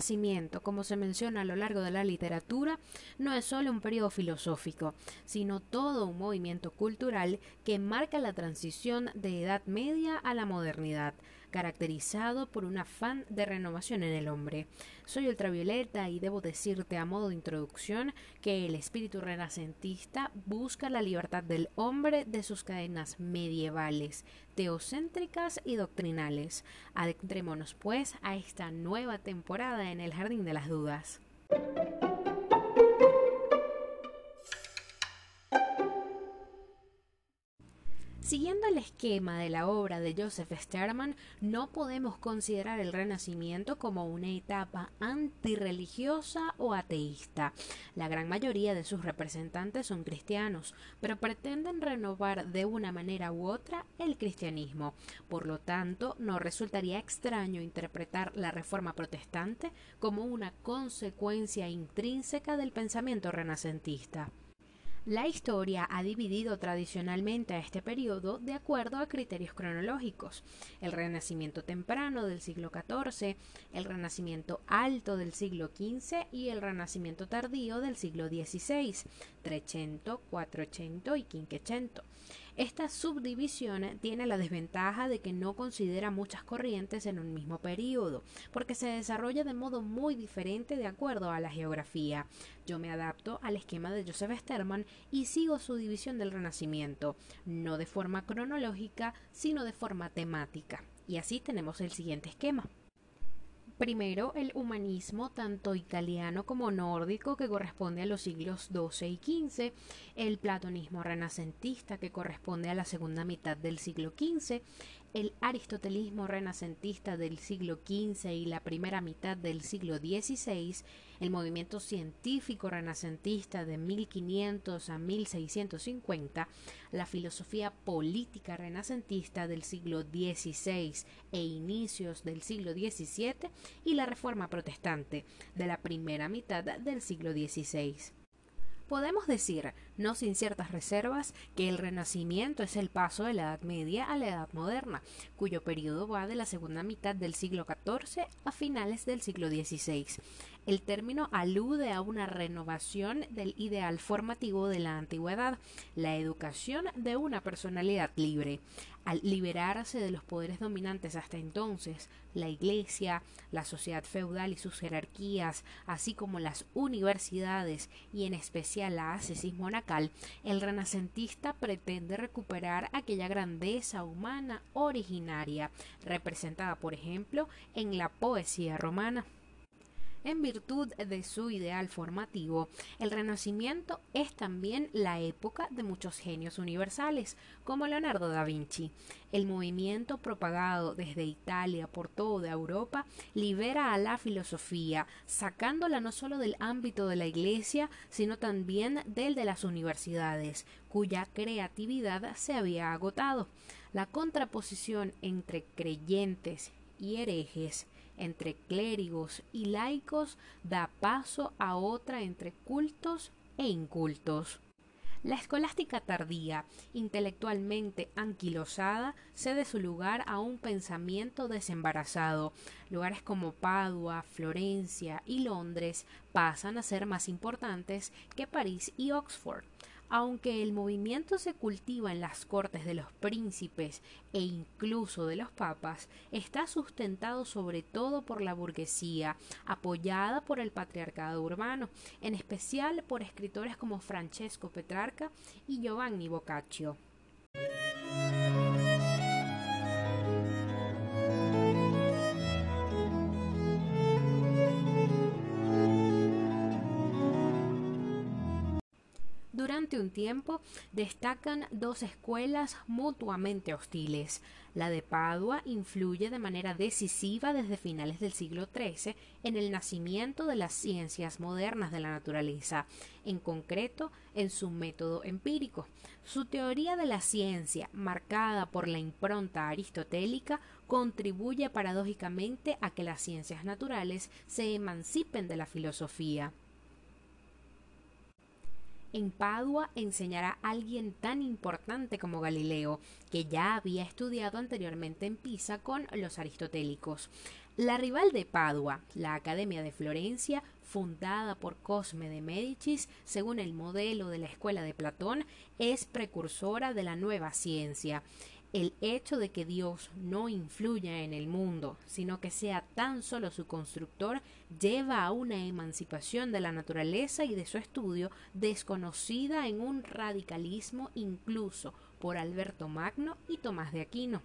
Renacimiento, como se menciona a lo largo de la literatura, no es solo un periodo filosófico, sino todo un movimiento cultural que marca la transición de Edad Media a la modernidad, caracterizado por un afán de renovación en el hombre. Soy ultravioleta y debo decirte a modo de introducción que el espíritu renacentista busca la libertad del hombre de sus cadenas medievales, teocéntricas y doctrinales. Adentrémonos pues a esta nueva temporada en el Jardín de las Dudas. Siguiendo el esquema de la obra de Joseph Sterman, no podemos considerar el Renacimiento como una etapa antirreligiosa o ateísta. La gran mayoría de sus representantes son cristianos, pero pretenden renovar de una manera u otra el cristianismo. Por lo tanto, no resultaría extraño interpretar la Reforma protestante como una consecuencia intrínseca del pensamiento renacentista. La historia ha dividido tradicionalmente a este periodo de acuerdo a criterios cronológicos. El Renacimiento temprano del siglo XIV, el Renacimiento alto del siglo XV y el Renacimiento tardío del siglo XVI, Trecento, Quattrocento y Quinquecento. Esta subdivisión tiene la desventaja de que no considera muchas corrientes en un mismo periodo, porque se desarrolla de modo muy diferente de acuerdo a la geografía. Yo me adapto al esquema de Joseph Sterman y sigo su división del Renacimiento, no de forma cronológica, sino de forma temática. Y así tenemos el siguiente esquema. Primero, el humanismo, tanto italiano como nórdico, que corresponde a los siglos XII y XV, el platonismo renacentista, que corresponde a la segunda mitad del siglo XV, el aristotelismo renacentista del siglo XV y la primera mitad del siglo XVI, el movimiento científico renacentista de 1500 a 1650, la filosofía política renacentista del siglo XVI e inicios del siglo XVII y la reforma protestante de la primera mitad del siglo XVI. Podemos decir, no sin ciertas reservas, que el Renacimiento es el paso de la Edad Media a la Edad Moderna, cuyo periodo va de la segunda mitad del siglo XIV a finales del siglo XVI. El término alude a una renovación del ideal formativo de la antigüedad, la educación de una personalidad libre. Al liberarse de los poderes dominantes hasta entonces, la Iglesia, la sociedad feudal y sus jerarquías, así como las universidades y en especial la ascesis el renacentista pretende recuperar aquella grandeza humana originaria, representada por ejemplo en la poesía romana. En virtud de su ideal formativo, el Renacimiento es también la época de muchos genios universales, como Leonardo da Vinci. El movimiento propagado desde Italia por toda Europa libera a la filosofía, sacándola no solo del ámbito de la Iglesia, sino también del de las universidades, cuya creatividad se había agotado. La contraposición entre creyentes y herejes entre clérigos y laicos da paso a otra entre cultos e incultos. La escolástica tardía, intelectualmente anquilosada, cede su lugar a un pensamiento desembarazado. Lugares como Padua, Florencia y Londres pasan a ser más importantes que París y Oxford. Aunque el movimiento se cultiva en las cortes de los príncipes e incluso de los papas, está sustentado sobre todo por la burguesía, apoyada por el patriarcado urbano, en especial por escritores como Francesco Petrarca y Giovanni Boccaccio. Durante un tiempo destacan dos escuelas mutuamente hostiles. La de Padua influye de manera decisiva desde finales del siglo XIII en el nacimiento de las ciencias modernas de la naturaleza, en concreto en su método empírico. Su teoría de la ciencia, marcada por la impronta aristotélica, contribuye paradójicamente a que las ciencias naturales se emancipen de la filosofía. En Padua enseñará alguien tan importante como Galileo, que ya había estudiado anteriormente en Pisa con los aristotélicos. La rival de Padua, la Academia de Florencia, fundada por Cosme de Médicis, según el modelo de la escuela de Platón, es precursora de la nueva ciencia. El hecho de que Dios no influya en el mundo, sino que sea tan solo su constructor, lleva a una emancipación de la naturaleza y de su estudio desconocida en un radicalismo incluso por Alberto Magno y Tomás de Aquino.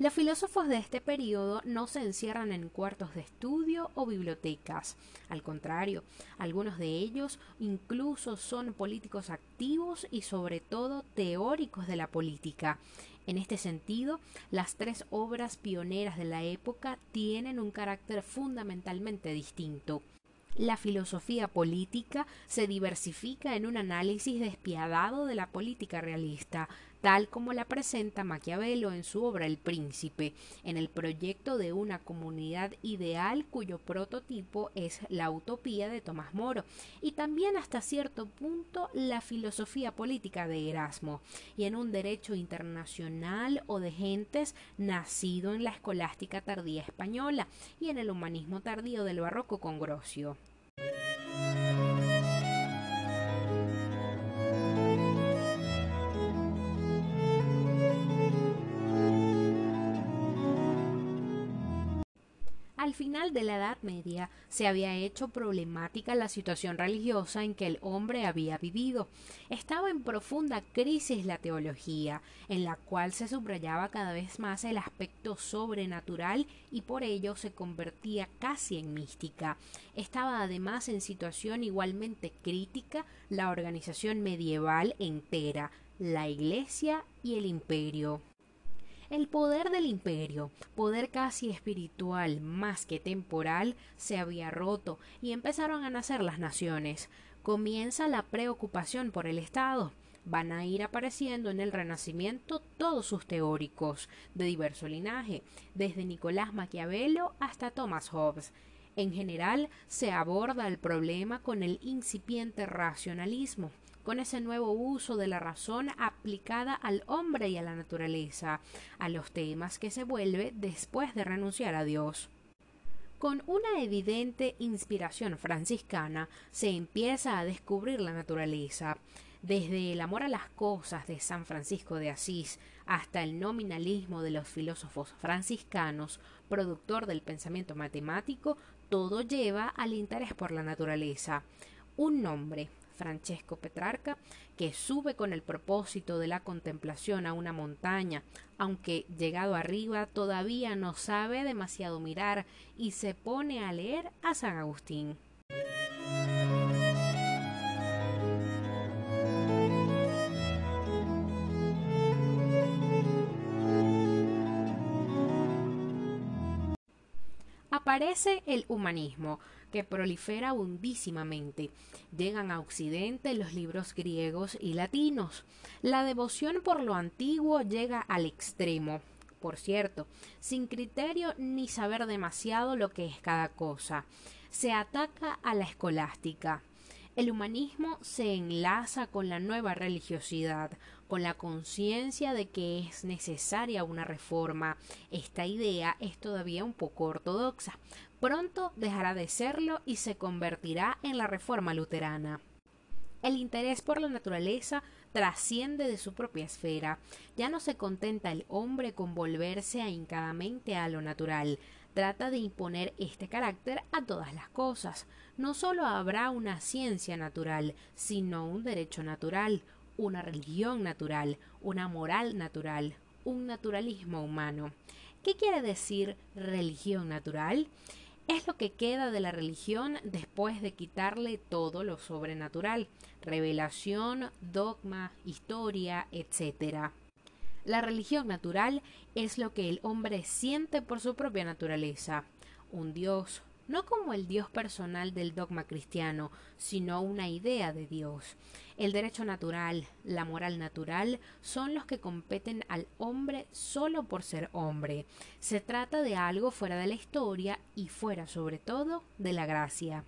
Los filósofos de este periodo no se encierran en cuartos de estudio o bibliotecas. Al contrario, algunos de ellos incluso son políticos activos y sobre todo teóricos de la política. En este sentido, las tres obras pioneras de la época tienen un carácter fundamentalmente distinto. La filosofía política se diversifica en un análisis despiadado de la política realista, tal como la presenta Maquiavelo en su obra El Príncipe, en el proyecto de una comunidad ideal cuyo prototipo es la utopía de Tomás Moro, y también hasta cierto punto la filosofía política de Erasmo, y en un derecho internacional o de gentes nacido en la escolástica tardía española y en el humanismo tardío del barroco con Grosio. Final de la Edad Media se había hecho problemática la situación religiosa en que el hombre había vivido. Estaba en profunda crisis la teología, en la cual se subrayaba cada vez más el aspecto sobrenatural y por ello se convertía casi en mística. Estaba además en situación igualmente crítica la organización medieval entera, la Iglesia y el Imperio. El poder del imperio, poder casi espiritual más que temporal, se había roto y empezaron a nacer las naciones. Comienza la preocupación por el Estado. Van a ir apareciendo en el Renacimiento todos sus teóricos, de diverso linaje, desde Nicolás Maquiavelo hasta Thomas Hobbes. En general, se aborda el problema con el incipiente racionalismo, con ese nuevo uso de la razón aplicada al hombre y a la naturaleza, a los temas que se vuelve después de renunciar a Dios. Con una evidente inspiración franciscana se empieza a descubrir la naturaleza, desde el amor a las cosas de San Francisco de Asís hasta el nominalismo de los filósofos franciscanos, productor del pensamiento matemático, todo lleva al interés por la naturaleza. Un nombre, Francesco Petrarca, que sube con el propósito de la contemplación a una montaña, aunque llegado arriba todavía no sabe demasiado mirar y se pone a leer a San Agustín. Aparece el humanismo, que prolifera hundísimamente. Llegan a Occidente los libros griegos y latinos. La devoción por lo antiguo llega al extremo, por cierto, sin criterio ni saber demasiado lo que es cada cosa. Se ataca a la escolástica. El humanismo se enlaza con la nueva religiosidad, con la conciencia de que es necesaria una reforma. Esta idea es todavía un poco ortodoxa. Pronto dejará de serlo y se convertirá en la reforma luterana. El interés por la naturaleza trasciende de su propia esfera. Ya no se contenta el hombre con volverse ahincadamente a lo natural. Trata de imponer este carácter a todas las cosas. No solo habrá una ciencia natural, sino un derecho natural, una religión natural, una moral natural, un naturalismo humano. ¿Qué quiere decir religión natural? Es lo que queda de la religión después de quitarle todo lo sobrenatural, revelación, dogma, historia, etc. La religión natural es lo que el hombre siente por su propia naturaleza, un Dios, no como el Dios personal del dogma cristiano, sino una idea de Dios. El derecho natural, la moral natural, son los que competen al hombre solo por ser hombre. Se trata de algo fuera de la historia y fuera sobre todo de la gracia.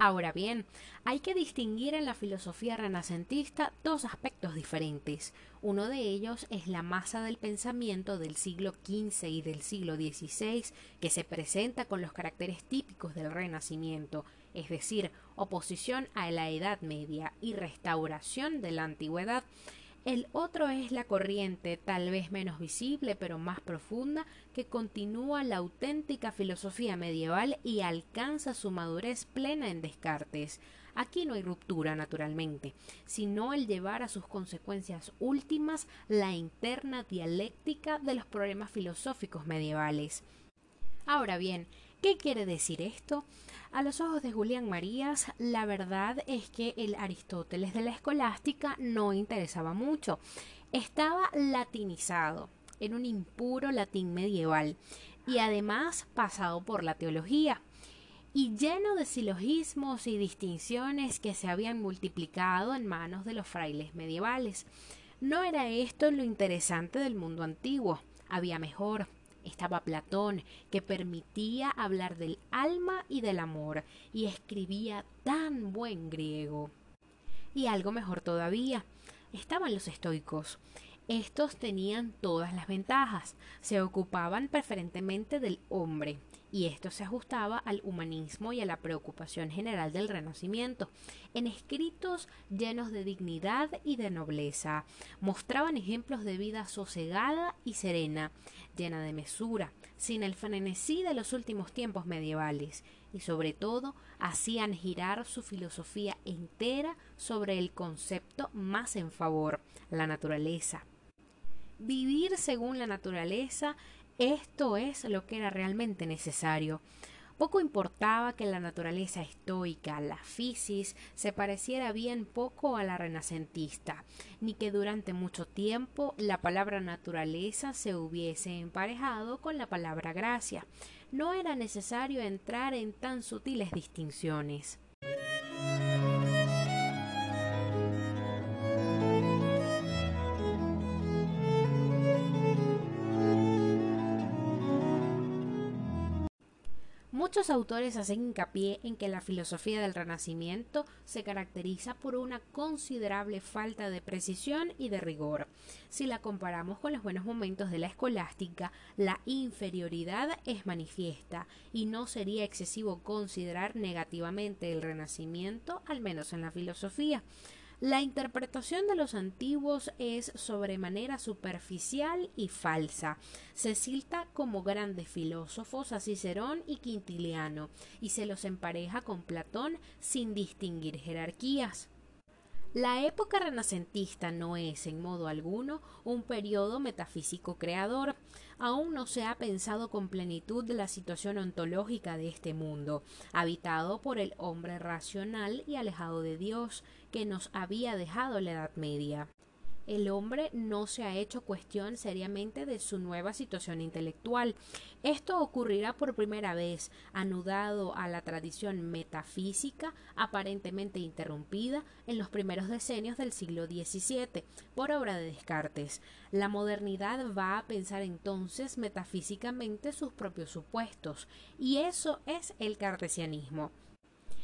Ahora bien, hay que distinguir en la filosofía renacentista dos aspectos diferentes. Uno de ellos es la masa del pensamiento del siglo XV y del siglo XVI, que se presenta con los caracteres típicos del Renacimiento, es decir, oposición a la Edad Media y restauración de la Antigüedad, el otro es la corriente, tal vez menos visible, pero más profunda, que continúa la auténtica filosofía medieval y alcanza su madurez plena en Descartes. Aquí no hay ruptura, naturalmente, sino el llevar a sus consecuencias últimas la interna dialéctica de los problemas filosóficos medievales. Ahora bien, ¿qué quiere decir esto? A los ojos de Julián Marías, la verdad es que el Aristóteles de la escolástica no interesaba mucho. Estaba latinizado, en un impuro latín medieval, y además pasado por la teología, y lleno de silogismos y distinciones que se habían multiplicado en manos de los frailes medievales. No era esto lo interesante del mundo antiguo, había mejor, estaba Platón, que permitía hablar del alma y del amor, y escribía tan buen griego. Y algo mejor todavía, estaban los estoicos. Estos tenían todas las ventajas, se ocupaban preferentemente del hombre, y esto se ajustaba al humanismo y a la preocupación general del Renacimiento. En escritos llenos de dignidad y de nobleza, mostraban ejemplos de vida sosegada y serena, llena de mesura, sin el frenesí de los últimos tiempos medievales, y sobre todo hacían girar su filosofía entera sobre el concepto más en favor, la naturaleza. Vivir según la naturaleza esto es lo que era realmente necesario. Poco importaba que la naturaleza estoica, la fisis, se pareciera bien poco a la renacentista, ni que durante mucho tiempo la palabra naturaleza se hubiese emparejado con la palabra gracia. No era necesario entrar en tan sutiles distinciones. Muchos autores hacen hincapié en que la filosofía del Renacimiento se caracteriza por una considerable falta de precisión y de rigor. Si la comparamos con los buenos momentos de la escolástica, la inferioridad es manifiesta y no sería excesivo considerar negativamente el Renacimiento, al menos en la filosofía. La interpretación de los antiguos es sobremanera superficial y falsa. Se cita como grandes filósofos a Cicerón y Quintiliano y se los empareja con Platón sin distinguir jerarquías. La época renacentista no es, en modo alguno, un periodo metafísico creador. Aún no se ha pensado con plenitud la situación ontológica de este mundo, habitado por el hombre racional y alejado de Dios, que nos había dejado la Edad Media el hombre no se ha hecho cuestión seriamente de su nueva situación intelectual. Esto ocurrirá por primera vez, anudado a la tradición metafísica aparentemente interrumpida en los primeros decenios del siglo XVII por obra de Descartes. La modernidad va a pensar entonces metafísicamente sus propios supuestos, y eso es el cartesianismo.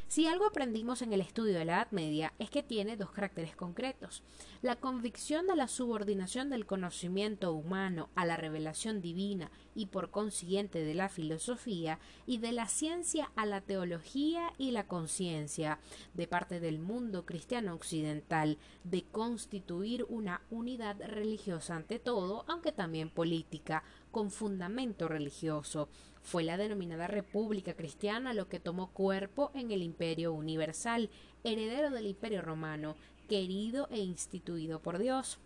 Si algo aprendimos en el estudio de la Edad Media es que tiene dos caracteres concretos. La convicción de la subordinación del conocimiento humano a la revelación divina y por consiguiente de la filosofía y de la ciencia a la teología y la conciencia de parte del mundo cristiano occidental de constituir una unidad religiosa ante todo, aunque también política, con fundamento religioso. Fue la denominada República Cristiana lo que tomó cuerpo en el Imperio Universal, heredero del Imperio Romano, querido e instituido por Dios.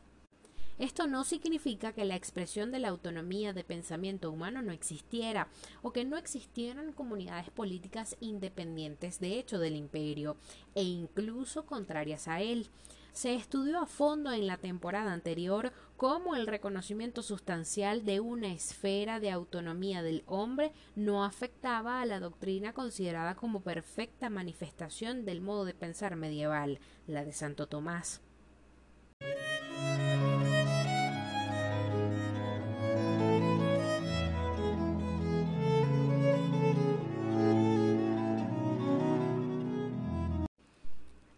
Esto no significa que la expresión de la autonomía de pensamiento humano no existiera o que no existieran comunidades políticas independientes de hecho del imperio e incluso contrarias a él se estudió a fondo en la temporada anterior cómo el reconocimiento sustancial de una esfera de autonomía del hombre no afectaba a la doctrina considerada como perfecta manifestación del modo de pensar medieval, la de Santo Tomás.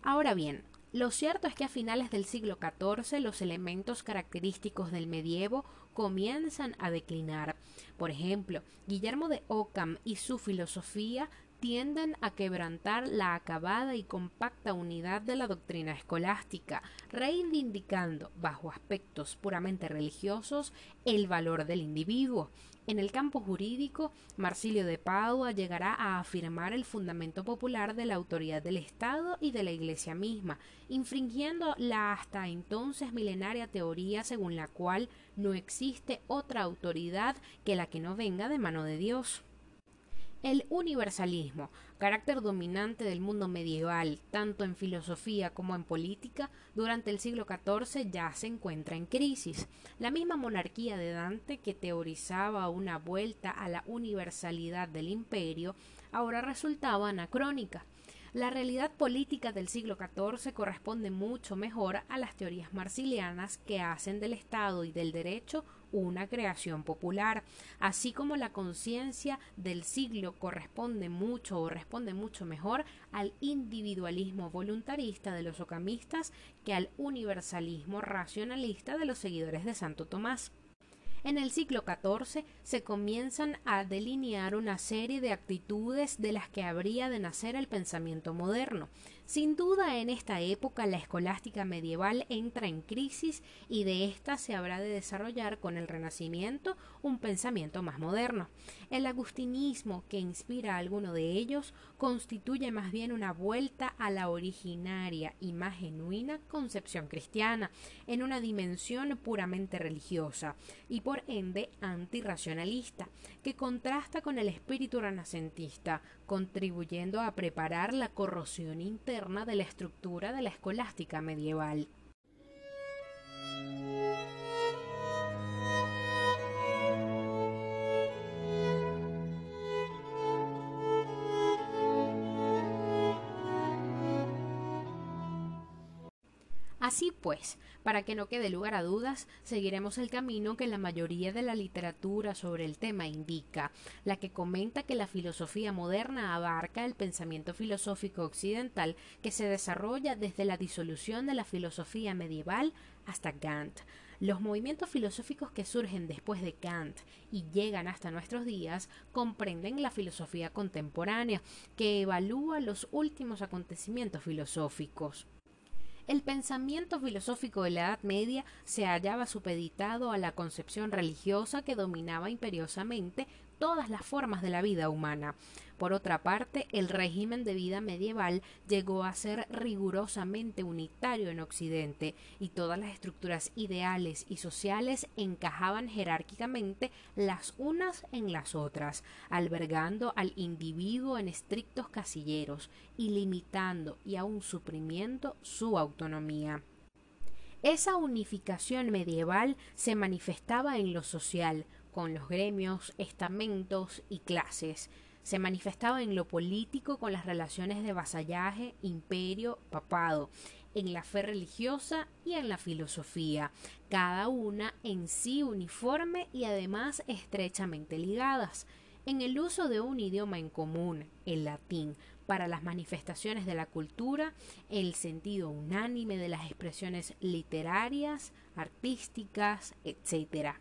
Ahora bien, lo cierto es que a finales del siglo XIV los elementos característicos del medievo comienzan a declinar. Por ejemplo, Guillermo de Ockham y su filosofía tienden a quebrantar la acabada y compacta unidad de la doctrina escolástica, reivindicando, bajo aspectos puramente religiosos, el valor del individuo. En el campo jurídico, Marsilio de Padua llegará a afirmar el fundamento popular de la autoridad del Estado y de la Iglesia misma, infringiendo la hasta entonces milenaria teoría según la cual no existe otra autoridad que la que no venga de mano de Dios. El universalismo, carácter dominante del mundo medieval, tanto en filosofía como en política, durante el siglo XIV ya se encuentra en crisis. La misma monarquía de Dante, que teorizaba una vuelta a la universalidad del imperio, ahora resultaba anacrónica. La realidad política del siglo XIV corresponde mucho mejor a las teorías marsilianas que hacen del Estado y del derecho una creación popular, así como la conciencia del siglo corresponde mucho o responde mucho mejor al individualismo voluntarista de los ocamistas que al universalismo racionalista de los seguidores de Santo Tomás. En el siglo XIV se comienzan a delinear una serie de actitudes de las que habría de nacer el pensamiento moderno. Sin duda en esta época la escolástica medieval entra en crisis y de ésta se habrá de desarrollar con el Renacimiento un pensamiento más moderno. El agustinismo que inspira a alguno de ellos constituye más bien una vuelta a la originaria y más genuina concepción cristiana, en una dimensión puramente religiosa y por ende antirracionalista, que contrasta con el espíritu renacentista, contribuyendo a preparar la corrosión interna de la estructura de la escolástica medieval. Así pues, para que no quede lugar a dudas, seguiremos el camino que la mayoría de la literatura sobre el tema indica, la que comenta que la filosofía moderna abarca el pensamiento filosófico occidental que se desarrolla desde la disolución de la filosofía medieval hasta Kant. Los movimientos filosóficos que surgen después de Kant y llegan hasta nuestros días comprenden la filosofía contemporánea, que evalúa los últimos acontecimientos filosóficos. El pensamiento filosófico de la Edad Media se hallaba supeditado a la concepción religiosa que dominaba imperiosamente todas las formas de la vida humana. Por otra parte, el régimen de vida medieval llegó a ser rigurosamente unitario en Occidente y todas las estructuras ideales y sociales encajaban jerárquicamente las unas en las otras, albergando al individuo en estrictos casilleros y limitando y aun suprimiendo su autonomía. Esa unificación medieval se manifestaba en lo social, con los gremios, estamentos y clases, se manifestaba en lo político con las relaciones de vasallaje, imperio, papado, en la fe religiosa y en la filosofía, cada una en sí uniforme y además estrechamente ligadas. En el uso de un idioma en común, el latín, para las manifestaciones de la cultura, el sentido unánime de las expresiones literarias, artísticas, etc.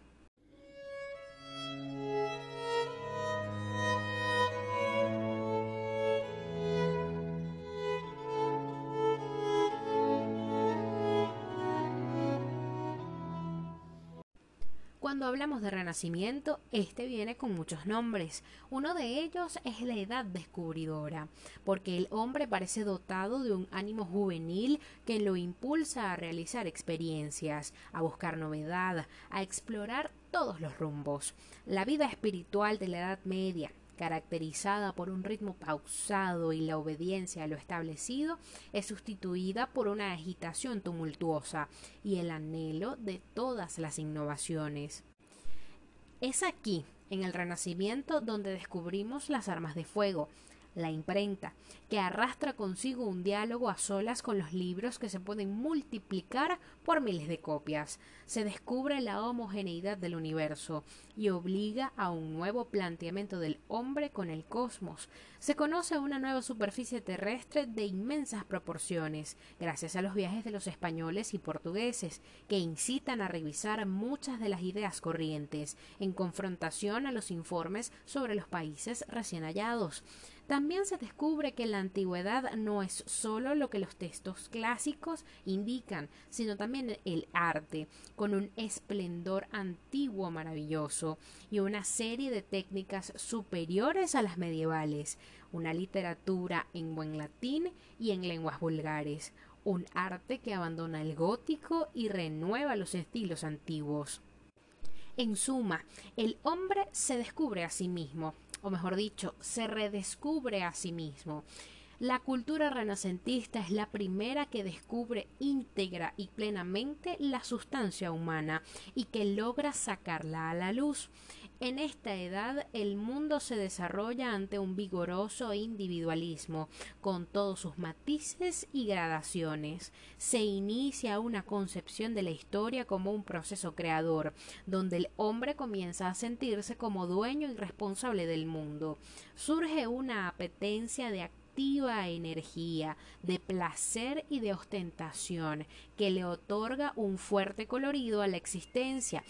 hablamos de renacimiento, este viene con muchos nombres. Uno de ellos es la edad descubridora, porque el hombre parece dotado de un ánimo juvenil que lo impulsa a realizar experiencias, a buscar novedad, a explorar todos los rumbos. La vida espiritual de la Edad Media, caracterizada por un ritmo pausado y la obediencia a lo establecido, es sustituida por una agitación tumultuosa y el anhelo de todas las innovaciones. Es aquí, en el Renacimiento, donde descubrimos las armas de fuego, la imprenta, que arrastra consigo un diálogo a solas con los libros que se pueden multiplicar por miles de copias. Se descubre la homogeneidad del universo y obliga a un nuevo planteamiento del hombre con el cosmos. Se conoce una nueva superficie terrestre de inmensas proporciones, gracias a los viajes de los españoles y portugueses, que incitan a revisar muchas de las ideas corrientes, en confrontación a los informes sobre los países recién hallados. También se descubre que la antigüedad no es solo lo que los textos clásicos indican, sino también el arte, con un esplendor antiguo maravilloso y una serie de técnicas superiores a las medievales, una literatura en buen latín y en lenguas vulgares, un arte que abandona el gótico y renueva los estilos antiguos. En suma, el hombre se descubre a sí mismo, o mejor dicho, se redescubre a sí mismo. La cultura renacentista es la primera que descubre íntegra y plenamente la sustancia humana y que logra sacarla a la luz. En esta edad el mundo se desarrolla ante un vigoroso individualismo, con todos sus matices y gradaciones. Se inicia una concepción de la historia como un proceso creador, donde el hombre comienza a sentirse como dueño y responsable del mundo. Surge una apetencia de activa energía, de placer y de ostentación, que le otorga un fuerte colorido a la existencia,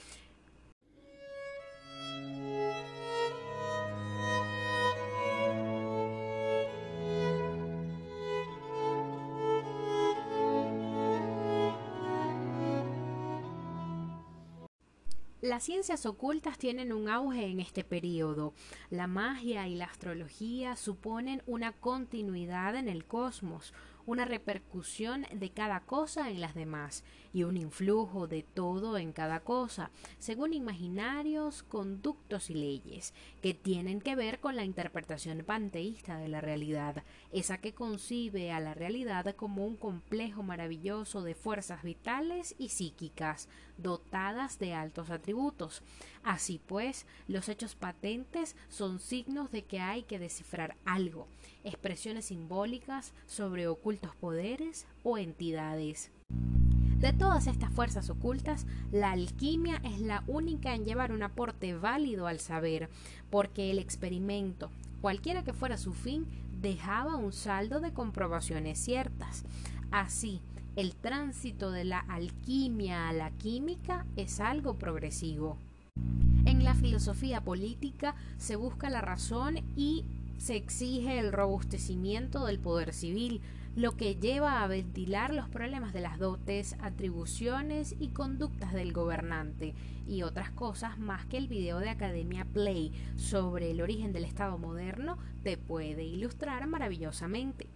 Las ciencias ocultas tienen un auge en este periodo. La magia y la astrología suponen una continuidad en el cosmos, una repercusión de cada cosa en las demás y un influjo de todo en cada cosa, según imaginarios, conductos y leyes, que tienen que ver con la interpretación panteísta de la realidad, esa que concibe a la realidad como un complejo maravilloso de fuerzas vitales y psíquicas, dotadas de altos atributos. Así pues, los hechos patentes son signos de que hay que descifrar algo, expresiones simbólicas sobre ocultos poderes o entidades. De todas estas fuerzas ocultas, la alquimia es la única en llevar un aporte válido al saber, porque el experimento, cualquiera que fuera su fin, dejaba un saldo de comprobaciones ciertas. Así, el tránsito de la alquimia a la química es algo progresivo. En la filosofía política se busca la razón y se exige el robustecimiento del poder civil, lo que lleva a ventilar los problemas de las dotes, atribuciones y conductas del gobernante, y otras cosas más que el video de Academia Play sobre el origen del Estado moderno te puede ilustrar maravillosamente.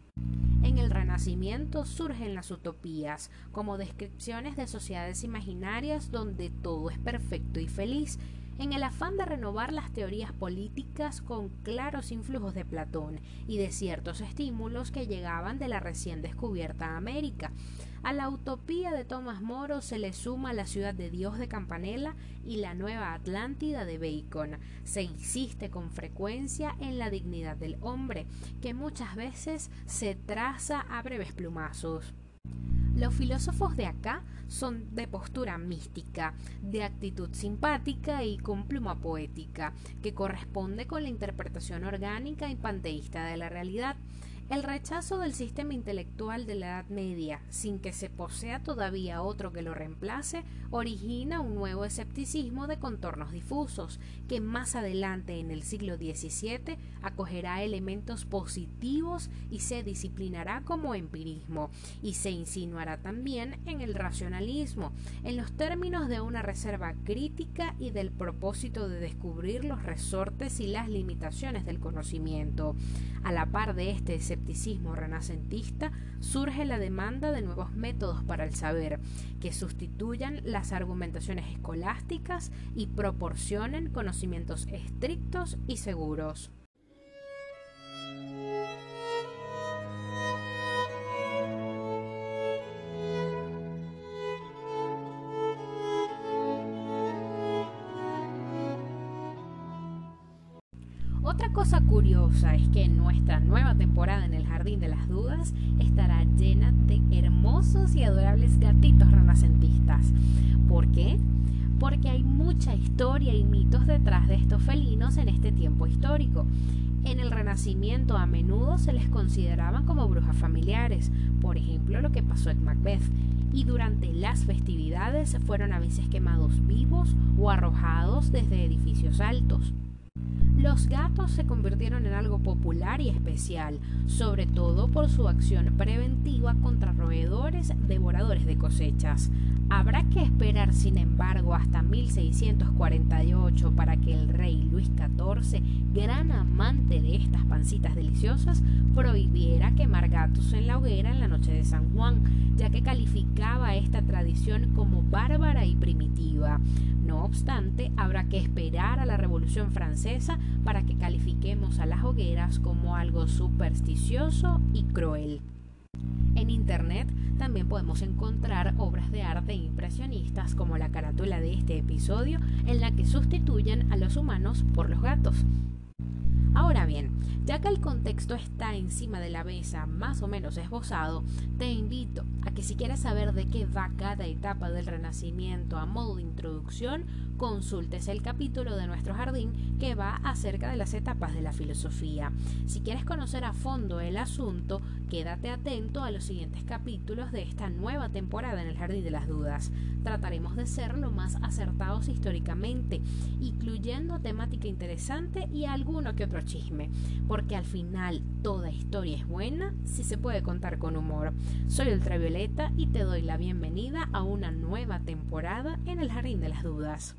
En el Renacimiento surgen las utopías, como descripciones de sociedades imaginarias donde todo es perfecto y feliz, en el afán de renovar las teorías políticas con claros influjos de Platón y de ciertos estímulos que llegaban de la recién descubierta América. A la utopía de Tomás Moro se le suma la ciudad de Dios de Campanella y la nueva Atlántida de Bacon. Se insiste con frecuencia en la dignidad del hombre, que muchas veces se traza a breves plumazos. Los filósofos de acá son de postura mística, de actitud simpática y con pluma poética, que corresponde con la interpretación orgánica y panteísta de la realidad. El rechazo del sistema intelectual de la Edad Media, sin que se posea todavía otro que lo reemplace, origina un nuevo escepticismo de contornos difusos, que más adelante en el siglo XVII acogerá elementos positivos y se disciplinará como empirismo, y se insinuará también en el racionalismo, en los términos de una reserva crítica y del propósito de descubrir los resortes y las limitaciones del conocimiento. A la par de este escepticismo renacentista surge la demanda de nuevos métodos para el saber, que sustituyan las argumentaciones escolásticas y proporcionen conocimientos estrictos y seguros. Estará llena de hermosos y adorables gatitos renacentistas. ¿Por qué? Porque hay mucha historia y mitos detrás de estos felinos en este tiempo histórico. En el Renacimiento a menudo se les consideraban como brujas familiares, por ejemplo lo que pasó en Macbeth, y durante las festividades fueron a veces quemados vivos o arrojados desde edificios altos. Los gatos se convirtieron en algo popular y especial, sobre todo por su acción preventiva contra roedores devoradores de cosechas. Habrá que esperar, sin embargo, hasta 1648 para que el rey Luis XIV, gran amante de estas pancitas deliciosas, prohibiera quemar gatos en la hoguera en la noche de San Juan, ya que calificaba esta tradición como bárbara y primitiva. No obstante, habrá que esperar a la Revolución Francesa para que califiquemos a las hogueras como algo supersticioso y cruel. En Internet también podemos encontrar obras de arte impresionistas como la carátula de este episodio en la que sustituyen a los humanos por los gatos. Ahora bien, ya que el contexto está encima de la mesa más o menos esbozado, te invito a que si quieres saber de qué va cada etapa del Renacimiento a modo de introducción, consultes el capítulo de nuestro jardín que va acerca de las etapas de la filosofía. Si quieres conocer a fondo el asunto, quédate atento a los siguientes capítulos de esta nueva temporada en el Jardín de las Dudas. Trataremos de ser lo más acertados históricamente, incluyendo temática interesante y alguno que otro chisme, porque al final toda historia es buena si se puede contar con humor. Soy Ultravioleta y te doy la bienvenida a una nueva temporada en el Jardín de las Dudas.